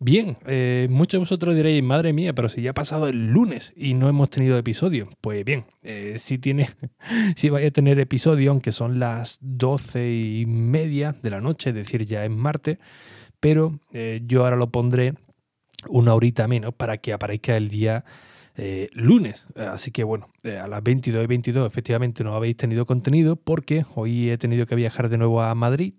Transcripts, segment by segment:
Bien, eh, muchos de vosotros diréis, madre mía, pero si ya ha pasado el lunes y no hemos tenido episodio. Pues bien, eh, sí tiene, sí vaya a tener episodio, aunque son las doce y media de la noche, es decir, ya es martes, pero eh, yo ahora lo pondré una horita menos para que aparezca el día lunes. Así que bueno, a las 22 y 22 efectivamente no habéis tenido contenido porque hoy he tenido que viajar de nuevo a Madrid.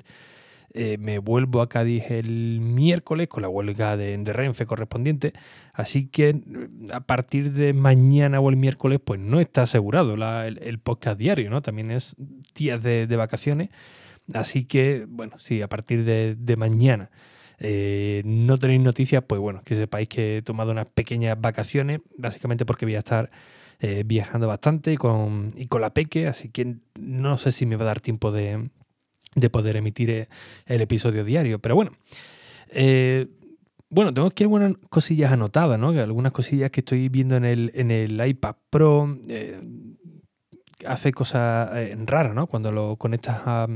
Eh, me vuelvo a Cádiz el miércoles con la huelga de, Renfe correspondiente. Así que mm, a partir de mañana o el miércoles, pues no está asegurado el, podcast diario, ¿no? También es días de, vacaciones. Así que, bueno, sí, a partir de, de mañana eh, no tenéis noticias, pues bueno, que sepáis que he tomado unas pequeñas vacaciones, básicamente porque voy a estar eh, viajando bastante y con, y con la peque, así que no sé si me va a dar tiempo de, de poder emitir eh, el episodio diario, pero bueno. eh, bueno, tengo aquí algunas cosillas anotadas, ¿no? Algunas cosillas que estoy viendo en el, en el iPad Pro. eh, hace cosas raras, ¿no? Cuando lo conectas a,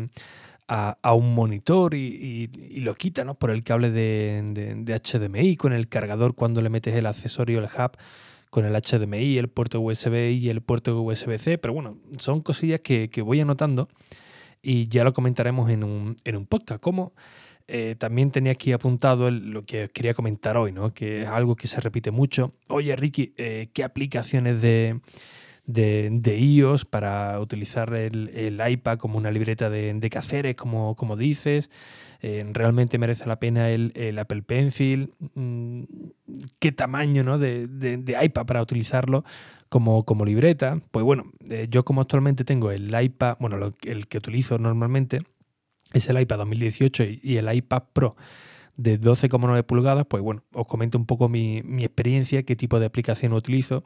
a- un monitor y, y- lo quitas, ¿no? Por el cable de, de- de HDMI, con el cargador cuando le metes el accesorio, el hub, con el HDMI, el puerto USB y el puerto USB-C. Pero bueno, son cosillas que, que voy anotando y ya lo comentaremos en un, en un podcast. Como eh, también tenía aquí apuntado lo que quería comentar hoy, ¿no? Que es algo que se repite mucho. Oye, Ricky, eh, ¿qué aplicaciones de, de, iOS para utilizar el, el iPad como una libreta de, de quehaceres, como, como dices? Eh, ¿Realmente merece la pena el, el Apple Pencil? Mm, ¿Qué tamaño ¿no? de- de iPad para utilizarlo como, como libreta? Pues bueno, eh, yo como actualmente tengo el iPad, bueno, el que utilizo normalmente es el iPad 2018 y, el iPad Pro de 12,9 pulgadas, pues bueno, os comento un poco mi, mi experiencia, qué tipo de aplicación utilizo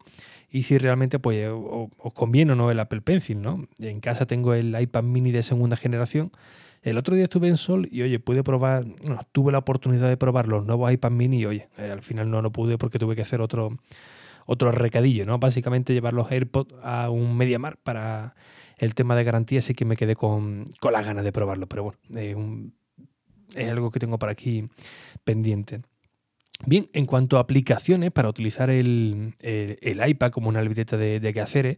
y si realmente pues o- os conviene o no el Apple Pencil, ¿no? En casa tengo el iPad mini de segunda generación. El otro día estuve en Sol y oye, pude probar, no, tuve la oportunidad de probar los nuevos iPad mini y oye, eh, al final no lo pude porque tuve que hacer otro, otro recadillo, ¿no? Básicamente llevar los AirPods a un MediaMarkt para el tema de garantía, así que me quedé con, con las ganas de probarlo, pero bueno, es algo que tengo por aquí pendiente. Bien, en cuanto a aplicaciones para utilizar el, el- iPad como una libreta de, de quehaceres,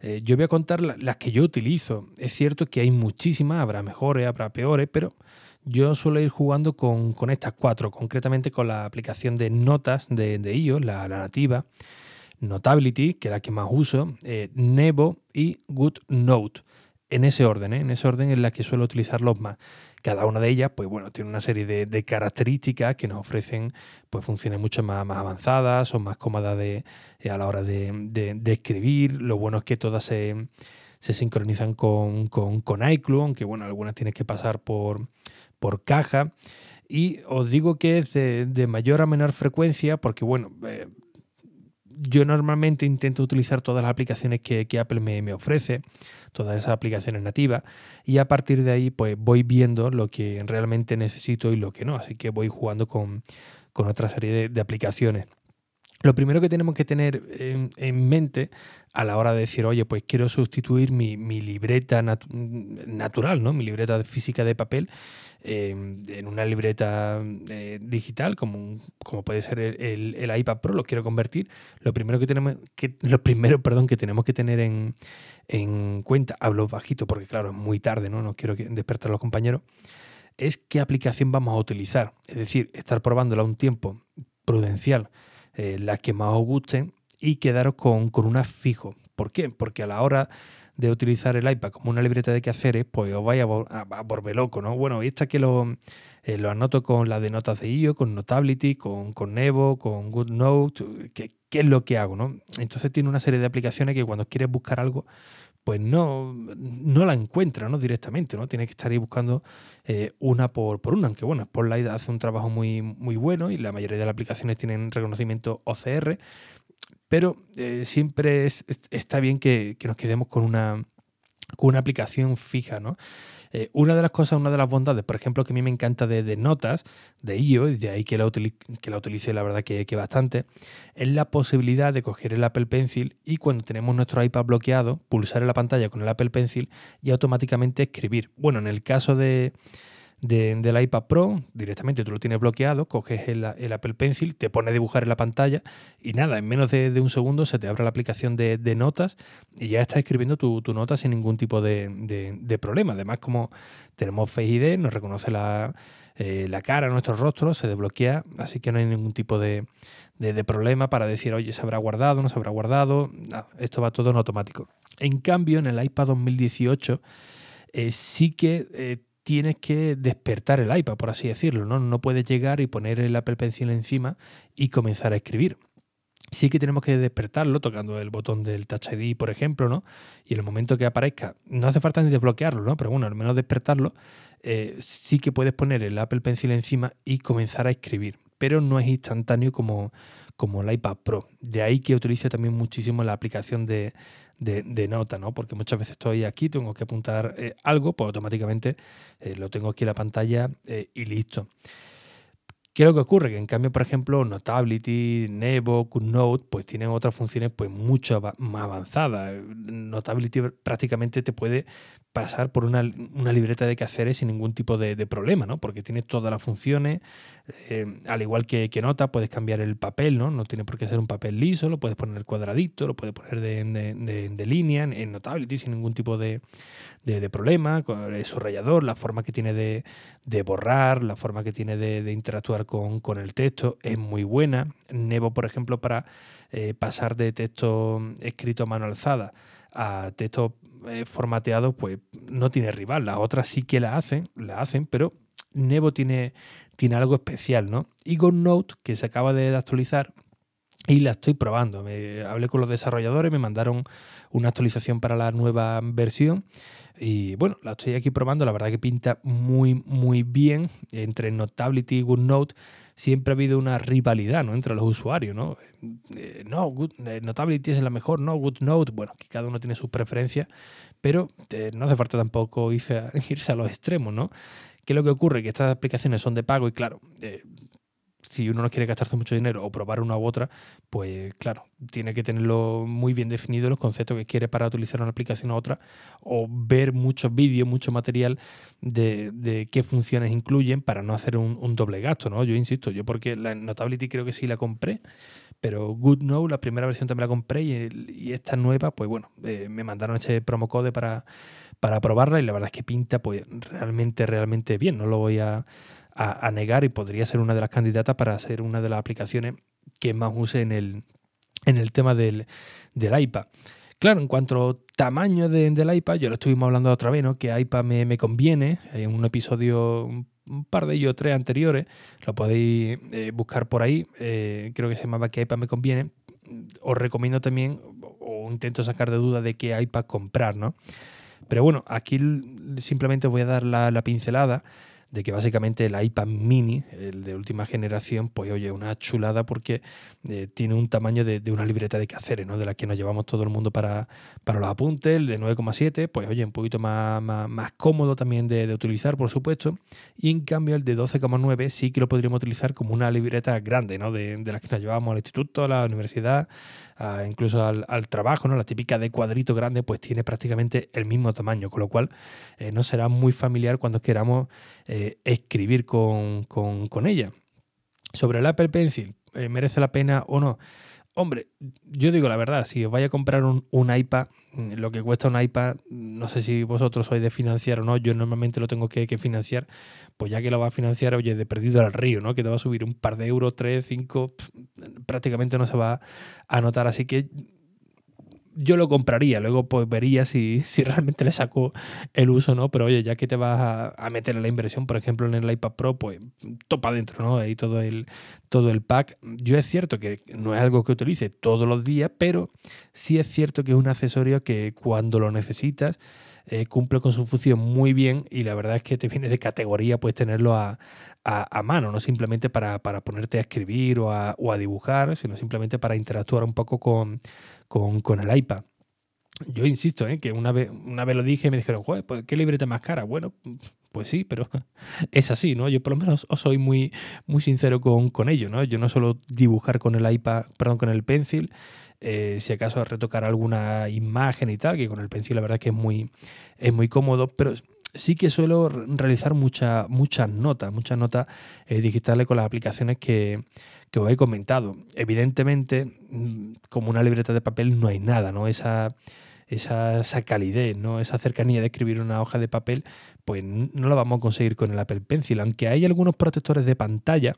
eh, yo voy a contar la- las que yo utilizo. Es cierto que hay muchísimas, habrá mejores, habrá peores, pero yo suelo ir jugando con, con estas cuatro, concretamente con la aplicación de notas de, de iOS, la, la nativa, Notability, que es la que más uso, eh, Nebo y GoodNote. En ese orden, ¿eh? en ese orden en la que suelo utilizarlos más. Cada una de ellas, pues bueno, tiene una serie de, características que nos ofrecen pues, funciones mucho más, más avanzadas o más cómodas de, eh, a la hora de, escribir. Lo bueno es que todas se, sincronizan con, con, con iCloud, aunque bueno, algunas tienes que pasar por, por caja. Y os digo que es de, de mayor a menor frecuencia, porque bueno, yo normalmente intento utilizar todas las aplicaciones que, que Apple me, me ofrece, todas esas aplicaciones nativas, y a partir de ahí pues voy viendo lo que realmente necesito y lo que no, así que voy jugando con, con otra serie de, aplicaciones. Lo primero que tenemos que tener en, en mente a la hora de decir, oye, pues quiero sustituir mi, mi libreta natu- natural, ¿no? Mi libreta física de papel eh, en una libreta eh, digital, como, como puede ser el, el- iPad Pro, lo quiero convertir. Lo primero que tenemos que, lo primero, perdón, que tenemos que tener en, en cuenta, hablo bajito porque claro, es muy tarde, ¿no? No quiero despertar a los compañeros, es qué aplicación vamos a utilizar. Es decir, estar probándola un tiempo prudencial, eh, las que más os gusten y quedaros con, con una fijo. ¿Por qué? Porque a la hora de utilizar el iPad como una libreta de quehaceres, pues os vais a, vol- a, a volver loco, ¿no? Bueno, esta que lo, eh, lo anoto con la de notas de IO, con Notability, con, con Nevo, con GoodNote, ¿qué, ¿qué es lo que hago, no? Entonces tiene una serie de aplicaciones que cuando quieres buscar algo, pues no, no la encuentra ¿no? directamente, ¿no? Tiene que estar ahí buscando eh, una por, por una, aunque bueno, Spotlight hace un trabajo muy, muy bueno y la mayoría de las aplicaciones tienen reconocimiento OCR, pero eh, siempre está bien que, nos quedemos con una, aplicación fija, ¿no? Eh, una de las cosas, una de las bondades, por ejemplo, que a mí me encanta de, notas, de IO, y de ahí que la, que la utilice la verdad que, que, bastante, es la posibilidad de coger el Apple Pencil y cuando tenemos nuestro iPad bloqueado, pulsar en la pantalla con el Apple Pencil y automáticamente escribir. Bueno, en el caso de, de, del iPad Pro, directamente tú lo tienes bloqueado, coges el, Apple Pencil, te pone a dibujar en la pantalla y nada, en menos de, un segundo se te abre la aplicación de, notas y ya estás escribiendo tu, nota sin ningún tipo de, problema. Además, como tenemos Face ID, nos reconoce la, eh, la cara, nuestro rostro, se desbloquea, así que no hay ningún tipo de, problema para decir, oye, se habrá guardado, no se habrá guardado. esto va todo en automático. En cambio, en el iPad 2018 eh, sí que eh, tienes que despertar el iPad, por así decirlo, ¿no? No puedes llegar y poner el Apple Pencil encima y comenzar a escribir. Sí que tenemos que despertarlo tocando el botón del Touch ID, por ejemplo, ¿no? Y en el momento que aparezca, no hace falta ni desbloquearlo, ¿no? Pero bueno, al menos despertarlo, eh, sí que puedes poner el Apple Pencil encima y comenzar a escribir. Pero no es instantáneo como, como el iPad Pro. De ahí que utilice también muchísimo la aplicación de, de, nota, ¿no? Porque muchas veces estoy aquí, tengo que apuntar eh, algo, pues automáticamente eh, lo tengo aquí en la pantalla eh, y listo. ¿Qué es lo que ocurre? Que en cambio, por ejemplo, Notability, Nebo, GoodNote, pues tienen otras funciones pues mucho más avanzadas. Notability prácticamente te puede pasar por una, libreta de quehaceres sin ningún tipo de, problema, ¿no? Porque tiene todas las funciones, eh, al igual que, que, Nota, puedes cambiar el papel, ¿no? No tiene por qué ser un papel liso, lo puedes poner cuadradito, lo puedes poner de, línea en, Notability sin ningún tipo de, problema, con el subrayador, la forma que tiene de, borrar, la forma que tiene de, interactuar con, el texto es muy buena. Nebo, por ejemplo, para eh, pasar de texto escrito a mano alzada a texto eh, formateado, pues no tiene rival. Las otras sí que la hacen, la hacen, pero Nebo tiene, tiene algo especial, ¿no? Y Note que se acaba de actualizar, y la estoy probando. Me, hablé con los desarrolladores, me mandaron una actualización para la nueva versión. Y bueno, la estoy aquí probando. La verdad que pinta muy, muy bien. Entre Notability y GoodNote siempre ha habido una rivalidad ¿no? entre los usuarios. ¿no? Eh, no, eh, Notability es la mejor, no, GoodNote. Bueno, que cada uno tiene sus preferencias, pero eh, no hace falta tampoco irse a, irse a, los extremos. ¿no? ¿Qué es lo que ocurre? Que estas aplicaciones son de pago y claro, si uno no quiere gastarse mucho dinero o probar una u otra, pues claro, tiene que tenerlo muy bien definido los conceptos que quiere para utilizar una aplicación u otra o ver muchos vídeos, mucho material de, qué funciones incluyen para no hacer un, doble gasto, ¿no? Yo insisto, yo porque la Notability creo que sí la compré, pero GoodNote, la primera versión también la compré y, esta nueva, pues bueno, eh, me mandaron ese promo code para, para probarla y la verdad es que pinta pues realmente, realmente bien, no lo voy a a, negar y podría ser una de las candidatas para ser una de las aplicaciones que más use en el, en el tema del, iPad. Claro, en cuanto a tamaño del iPad, yo lo estuvimos hablando otra vez, ¿no? Que iPad me, conviene. En un episodio, un par de ellos, tres anteriores, lo podéis eh, buscar por ahí. Eh, creo que se llamaba que iPad me conviene. Os recomiendo también, o intento sacar de duda de qué iPad comprar, ¿no? Pero bueno, aquí simplemente voy a dar la pincelada de que básicamente el iPad mini, el de última generación, pues oye, una chulada porque eh, tiene un tamaño de, una libreta de quehaceres, ¿no? De la que nos llevamos todo el mundo para, para los apuntes, el de 9,7, pues oye, un poquito más, más, cómodo también de, utilizar, por supuesto. Y en cambio el de 12,9 sí que lo podríamos utilizar como una libreta grande, ¿no? De, de las que nos llevamos al instituto, a la universidad, incluso al, trabajo, ¿no? La típica de cuadrito grande, pues tiene prácticamente el mismo tamaño, con lo cual eh, no será muy familiar cuando queramos eh, escribir con, ella. Sobre el Apple Pencil, eh, ¿merece la pena o no? Hombre, yo digo la verdad, si os vais a comprar un, iPad, mm, lo que cuesta un iPad, no sé si vosotros sois de financiar o no, yo normalmente lo tengo que, financiar, pues ya que lo va a financiar, oye, de perdido al río, ¿no? Que te va a subir un par de euros, tres, cinco, prácticamente no se va a notar. Así que yo lo compraría, luego pues vería si, si realmente le saco el uso no, pero oye, ya que te vas a, meter en la inversión, por ejemplo, en el iPad Pro, pues topa adentro, ¿no? Ahí todo el, todo el pack. Yo es cierto que no es algo que utilice todos los días, pero sí es cierto que es un accesorio que cuando lo necesitas, eh, cumple con su función muy bien y la verdad es que te viene de categoría pues tenerlo a, a, mano, no simplemente para, para, ponerte a escribir o a, o a, dibujar, sino simplemente para interactuar un poco con, con, con el iPad. Yo insisto, ¿eh? que una vez, una vez lo dije y me dijeron, Joder, pues, ¿qué libreta más cara? Bueno, pues sí, pero es así, ¿no? Yo por lo menos os soy muy, muy sincero con, con ello, ¿no? Yo no solo dibujar con el iPad, perdón, con el pencil, eh, si acaso retocar alguna imagen y tal, que con el pencil la verdad que es muy, es muy cómodo, pero sí que suelo realizar muchas notas, muchas notas eh, digitales con las aplicaciones que, os he comentado. Evidentemente, mm, como una libreta de papel no hay nada, ¿no? Esa, esa, calidez, ¿no? Esa cercanía de escribir una hoja de papel, pues no la vamos a conseguir con el Apple Pencil. Aunque hay algunos protectores de pantalla,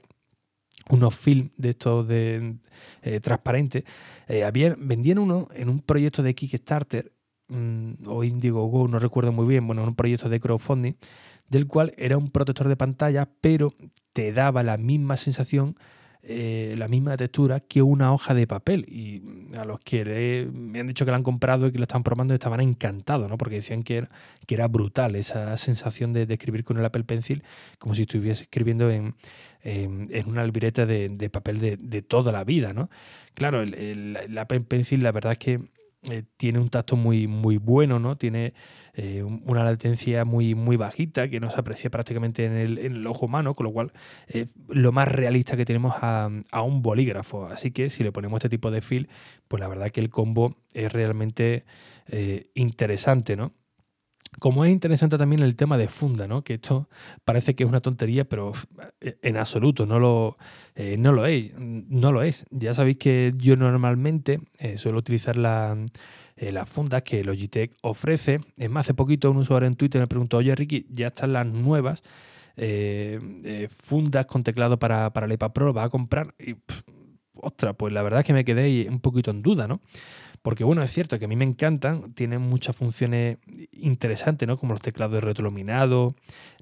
unos film de estos de eh, transparentes, eh, vendían uno en un proyecto de Kickstarter o Indiegogo, no recuerdo muy bien, bueno, un proyecto de crowdfunding, del cual era un protector de pantalla, pero te daba la misma sensación, eh, la misma textura que una hoja de papel. Y a los que me han dicho que lo han comprado y que lo están probando estaban encantados, ¿no? Porque decían que era, brutal esa sensación de, escribir con el Apple Pencil, como si estuviese escribiendo en, una libreta de, papel de, toda la vida, ¿no? Claro, el, el Apple Pencil, la verdad es que eh, tiene un tacto muy, muy bueno, ¿no? Tiene eh, una latencia muy, muy bajita que no se aprecia prácticamente en el, ojo humano, con lo cual es lo más realista que tenemos a, un bolígrafo. Así que si le ponemos este tipo de fil, pues la verdad que el combo es realmente eh, interesante, ¿no? Como es interesante también el tema de funda, ¿no? Que esto parece que es una tontería, pero eh, en absoluto no lo, eh, no lo es. No lo es. Ya sabéis que yo normalmente eh, suelo utilizar la, las fundas que Logitech ofrece. Es más, hace poquito un usuario en Twitter me preguntó, oye Ricky, ya están las nuevas fundas con teclado para, para el iPad Pro, ¿lo vas a comprar? Y, ostras, pues la verdad es que me quedé un poquito en duda, ¿no? Porque bueno, es cierto que a mí me encantan, tienen muchas funciones interesantes, ¿no? Como los teclados de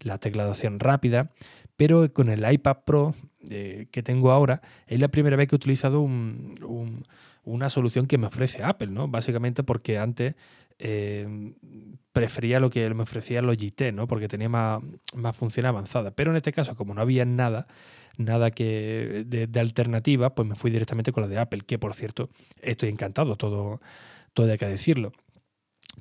la tecladación rápida, pero con el iPad Pro eh, que tengo ahora, es la primera vez que he utilizado una solución que me ofrece Apple, ¿no? Básicamente porque antes eh, prefería lo que me ofrecía Logitech, ¿no? Porque tenía más, más funciones avanzadas. Pero en este caso, como no había nada, nada que de, alternativa, pues me fui directamente con la de Apple, que por cierto estoy encantado, todo, todo hay que decirlo.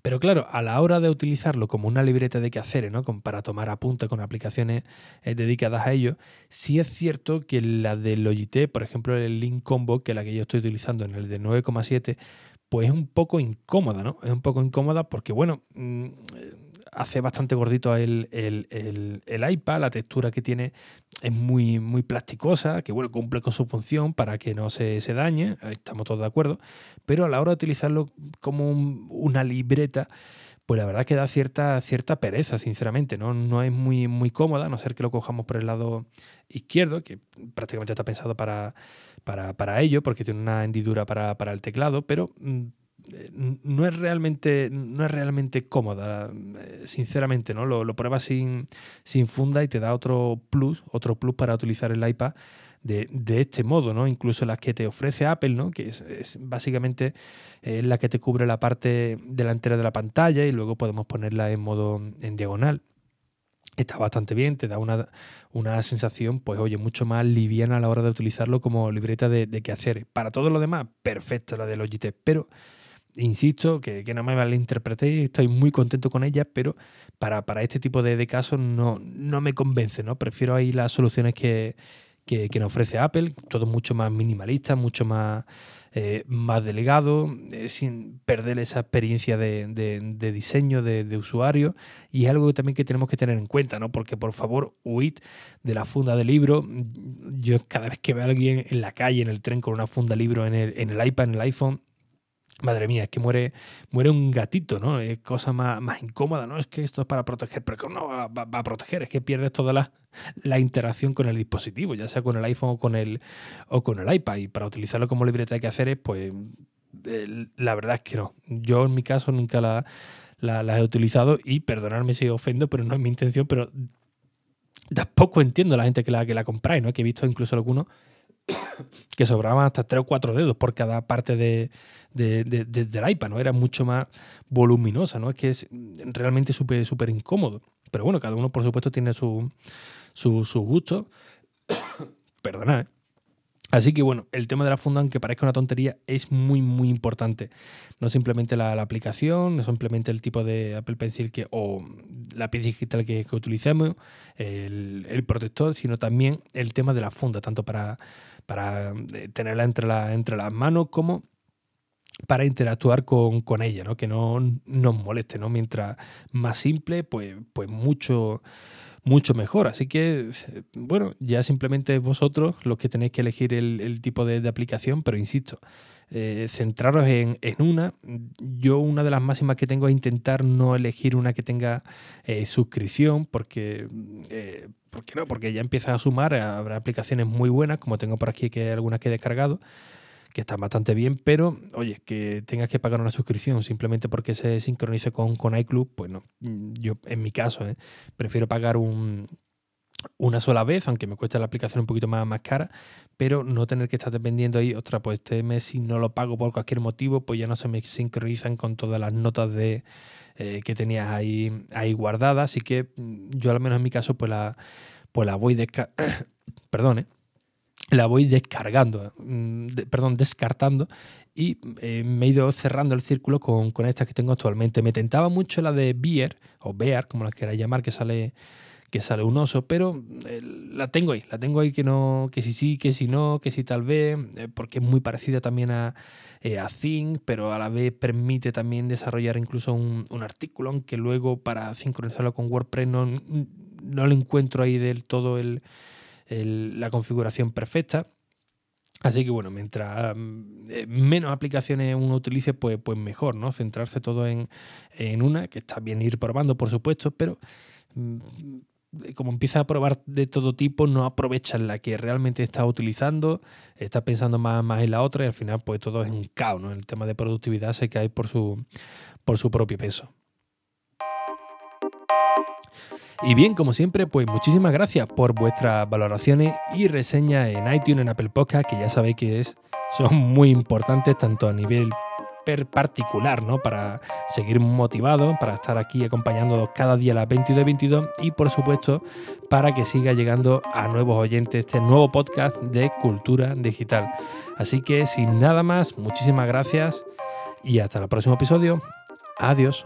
Pero claro, a la hora de utilizarlo como una libreta de quehaceres, ¿no? para tomar apuntes con aplicaciones eh, dedicadas a ello, sí es cierto que la de Logitech, por ejemplo, el Link Combo, que es la que yo estoy utilizando en el de 9,7, pues es un poco incómoda, ¿no? Es un poco incómoda porque, bueno, mm, hace bastante gordito el, el, iPad, la textura que tiene es muy, muy plasticosa, que bueno, cumple con su función para que no se, se dañe, estamos todos de acuerdo, pero a la hora de utilizarlo como una libreta, pues la verdad que da cierta, cierta pereza, sinceramente, ¿no? No es muy, muy cómoda, a no ser que lo cojamos por el lado izquierdo, que prácticamente está pensado para, para, para ello, porque tiene una hendidura para, para el teclado, pero mm, eh, no es realmente no es realmente cómoda eh, sinceramente no lo, pruebas sin, sin, funda y te da otro plus otro plus para utilizar el iPad de, este modo no incluso las que te ofrece Apple no que es, básicamente es la que te cubre la parte delantera de la pantalla y luego podemos ponerla en modo en diagonal está bastante bien, te da una, una, sensación, pues oye, mucho más liviana a la hora de utilizarlo como libreta de, de hacer Para todo lo demás, perfecta la de Logitech, pero insisto, que, no me malinterpretéis, estoy muy contento con ella, pero para, este tipo de, casos no, no, me convence, ¿no? Prefiero ahí las soluciones que, que, nos ofrece Apple, todo mucho más minimalista, mucho más, eh, más delegado, eh, sin perder esa experiencia de, diseño, de, usuario, y es algo también que tenemos que tener en cuenta, ¿no? Porque por favor, huid de la funda de libro. Yo cada vez que veo a alguien en la calle, en el tren, con una funda de libro en el, en el iPad, en el iPhone, Madre mía, es que muere, muere un gatito, ¿no? Es cosa más, más incómoda, ¿no? Es que esto es para proteger, pero no va, va, a proteger, es que pierdes toda la, la, interacción con el dispositivo, ya sea con el iPhone o con el, o con el iPad. Y para utilizarlo como libreta de quehaceres, pues la verdad es que no. Yo en mi caso nunca la, la, he utilizado y perdonadme si ofendo, pero no es mi intención, pero tampoco entiendo a la gente que la, que la compráis, ¿no? Que he visto incluso algunos que sobraban hasta tres o cuatro dedos por cada parte de, del iPad, ¿no? Era mucho más voluminosa, ¿no? Es que es realmente súper súper incómodo. Pero bueno, cada uno por supuesto tiene su, su, su gusto. Perdonad, ¿eh? Así que bueno, el tema de la funda, aunque parezca una tontería, es muy muy importante. No simplemente la, aplicación, no simplemente el tipo de Apple Pencil que, o la pieza digital que, utilicemos, el, protector, sino también el tema de la funda, tanto para, para eh, tenerla entre, la, entre las manos como para interactuar con, con ella, ¿no? que no nos moleste. ¿no? Mientras más simple, pues, pues mucho mucho mejor. Así que, bueno, ya simplemente vosotros los que tenéis que elegir el, tipo de, aplicación, pero insisto, eh, centraros en, una. Yo una de las máximas que tengo es intentar no elegir una que tenga eh, suscripción, porque, eh, no, porque ya empieza a sumar, habrá aplicaciones muy buenas, como tengo por aquí que hay algunas que he descargado que está bastante bien, pero oye, que tengas que pagar una suscripción simplemente porque se sincronice con, con iClub, pues no. Mm, yo, en mi caso, ¿eh? prefiero pagar un, una sola vez, aunque me cueste la aplicación un poquito más, más cara, pero no tener que estar dependiendo ahí, otra, pues este mes si no lo pago por cualquier motivo, pues ya no se me sincronizan con todas las notas de eh, que tenías ahí, ahí guardadas. Así que mm, yo al menos en mi caso, pues la, pues la voy de perdón, ¿eh? La voy descargando, mm, perdón, descartando y eh, me he ido cerrando el círculo con, con, estas que tengo actualmente. Me tentaba mucho la de Beer o Bear, como la queráis llamar, que sale que sale un oso, pero eh, la tengo ahí, la tengo ahí que no, que si sí, que si no, que si tal vez, eh, porque es muy parecida también a, a Think, pero a la vez permite también desarrollar incluso un, un artículo, aunque luego para sincronizarlo con WordPress no, no le encuentro ahí del todo el, la configuración perfecta. Así que bueno, mientras mm, eh, menos aplicaciones uno utilice, pues, pues mejor, ¿no? Centrarse todo en, una, que está bien ir probando, por supuesto, pero mm, como empieza a probar de todo tipo, no aprovecha la que realmente está utilizando, está pensando más, más en la otra y al final pues todo es un caos, ¿no? El tema de productividad se cae por su, por su propio peso. Y bien, como siempre, pues muchísimas gracias por vuestras valoraciones y reseñas en iTunes, en Apple Podcast, que ya sabéis que es, son muy importantes tanto a nivel particular, ¿no? Para seguir motivado, para estar aquí acompañándolos cada día a las 22 22 y por supuesto para que siga llegando a nuevos oyentes este nuevo podcast de cultura digital. Así que sin nada más, muchísimas gracias y hasta el próximo episodio. Adiós.